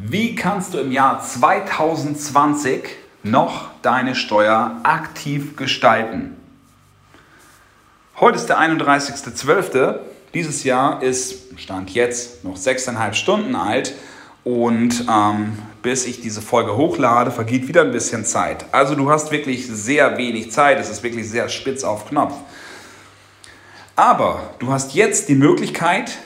Wie kannst du im Jahr 2020 noch deine Steuer aktiv gestalten? Heute ist der 31.12. Dieses Jahr ist, Stand jetzt, noch sechseinhalb Stunden alt und ähm, bis ich diese Folge hochlade, vergeht wieder ein bisschen Zeit. Also du hast wirklich sehr wenig Zeit, es ist wirklich sehr spitz auf Knopf. Aber du hast jetzt die Möglichkeit,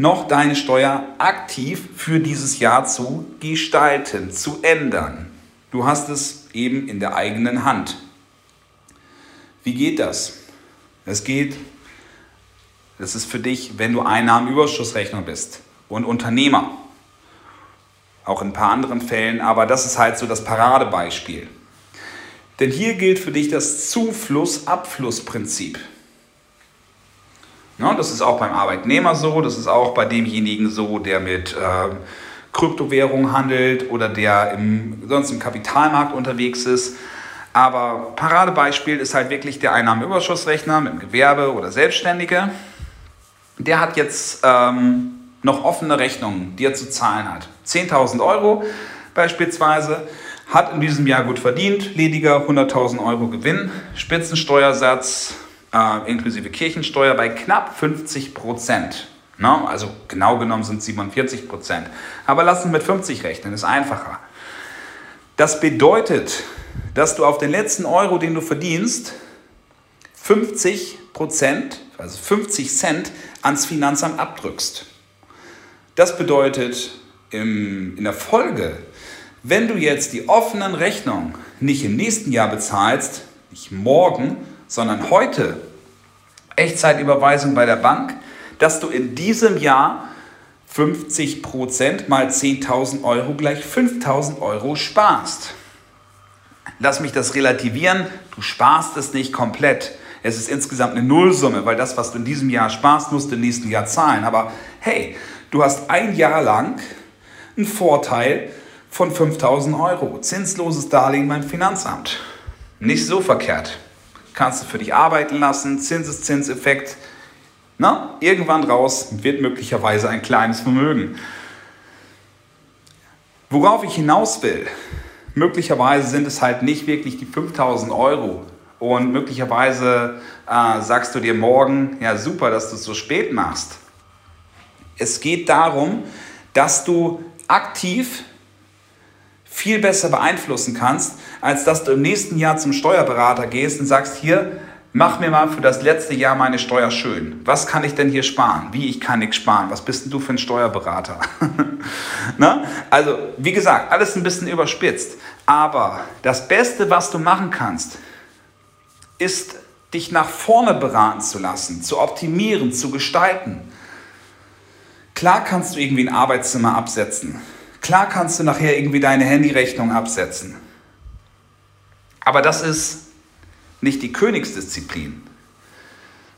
noch deine Steuer aktiv für dieses Jahr zu gestalten, zu ändern. Du hast es eben in der eigenen Hand. Wie geht das? Es geht, das ist für dich, wenn du Einnahmenüberschussrechner bist und Unternehmer. Auch in ein paar anderen Fällen, aber das ist halt so das Paradebeispiel. Denn hier gilt für dich das Zufluss-Abfluss-Prinzip. Ne, das ist auch beim Arbeitnehmer so, das ist auch bei demjenigen so, der mit äh, Kryptowährungen handelt oder der im, sonst im Kapitalmarkt unterwegs ist. Aber Paradebeispiel ist halt wirklich der Einnahmenüberschussrechner mit dem Gewerbe oder Selbstständige. Der hat jetzt ähm, noch offene Rechnungen, die er zu zahlen hat. 10.000 Euro beispielsweise, hat in diesem Jahr gut verdient, lediger 100.000 Euro Gewinn, Spitzensteuersatz äh, inklusive Kirchensteuer bei knapp 50 Prozent. No, also genau genommen sind es 47 Prozent. Aber lass uns mit 50 rechnen, ist einfacher. Das bedeutet, dass du auf den letzten Euro, den du verdienst, 50 Prozent, also 50 Cent ans Finanzamt abdrückst. Das bedeutet im, in der Folge, wenn du jetzt die offenen Rechnungen nicht im nächsten Jahr bezahlst, nicht morgen, sondern heute Echtzeitüberweisung bei der Bank, dass du in diesem Jahr 50% mal 10.000 Euro gleich 5.000 Euro sparst. Lass mich das relativieren, du sparst es nicht komplett. Es ist insgesamt eine Nullsumme, weil das, was du in diesem Jahr sparst, musst du im nächsten Jahr zahlen. Aber hey, du hast ein Jahr lang einen Vorteil von 5000 Euro. Zinsloses Darlehen beim Finanzamt. Nicht so verkehrt kannst du für dich arbeiten lassen, Zinseszinseffekt. Na, irgendwann raus wird möglicherweise ein kleines Vermögen. Worauf ich hinaus will, möglicherweise sind es halt nicht wirklich die 5000 Euro. Und möglicherweise äh, sagst du dir morgen, ja super, dass du es so spät machst. Es geht darum, dass du aktiv viel besser beeinflussen kannst, als dass du im nächsten Jahr zum Steuerberater gehst und sagst, hier, mach mir mal für das letzte Jahr meine Steuer schön. Was kann ich denn hier sparen? Wie, ich kann nichts sparen. Was bist denn du für ein Steuerberater? Na? Also, wie gesagt, alles ein bisschen überspitzt. Aber das Beste, was du machen kannst, ist, dich nach vorne beraten zu lassen, zu optimieren, zu gestalten. Klar kannst du irgendwie ein Arbeitszimmer absetzen. Klar kannst du nachher irgendwie deine Handyrechnung absetzen. Aber das ist nicht die Königsdisziplin.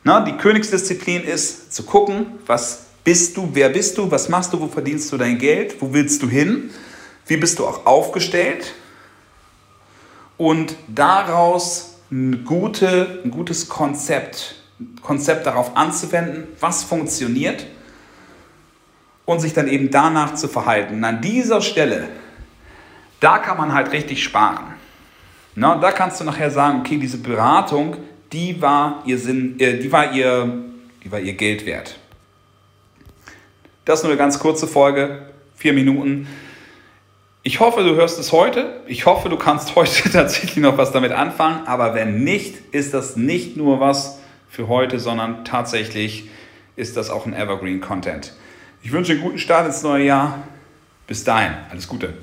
Na, die Königsdisziplin ist zu gucken, was bist du, wer bist du, was machst du, wo verdienst du dein Geld, wo willst du hin, wie bist du auch aufgestellt und daraus ein, gute, ein gutes Konzept, Konzept darauf anzuwenden, was funktioniert und sich dann eben danach zu verhalten. Und an dieser Stelle, da kann man halt richtig sparen. Na, da kannst du nachher sagen, okay, diese Beratung, die war ihr Sinn, äh, die war ihr, die war ihr Geld wert. Das ist nur eine ganz kurze Folge, vier Minuten. Ich hoffe, du hörst es heute. Ich hoffe, du kannst heute tatsächlich noch was damit anfangen. Aber wenn nicht, ist das nicht nur was für heute, sondern tatsächlich ist das auch ein Evergreen Content. Ich wünsche einen guten Start ins neue Jahr. Bis dahin, alles Gute.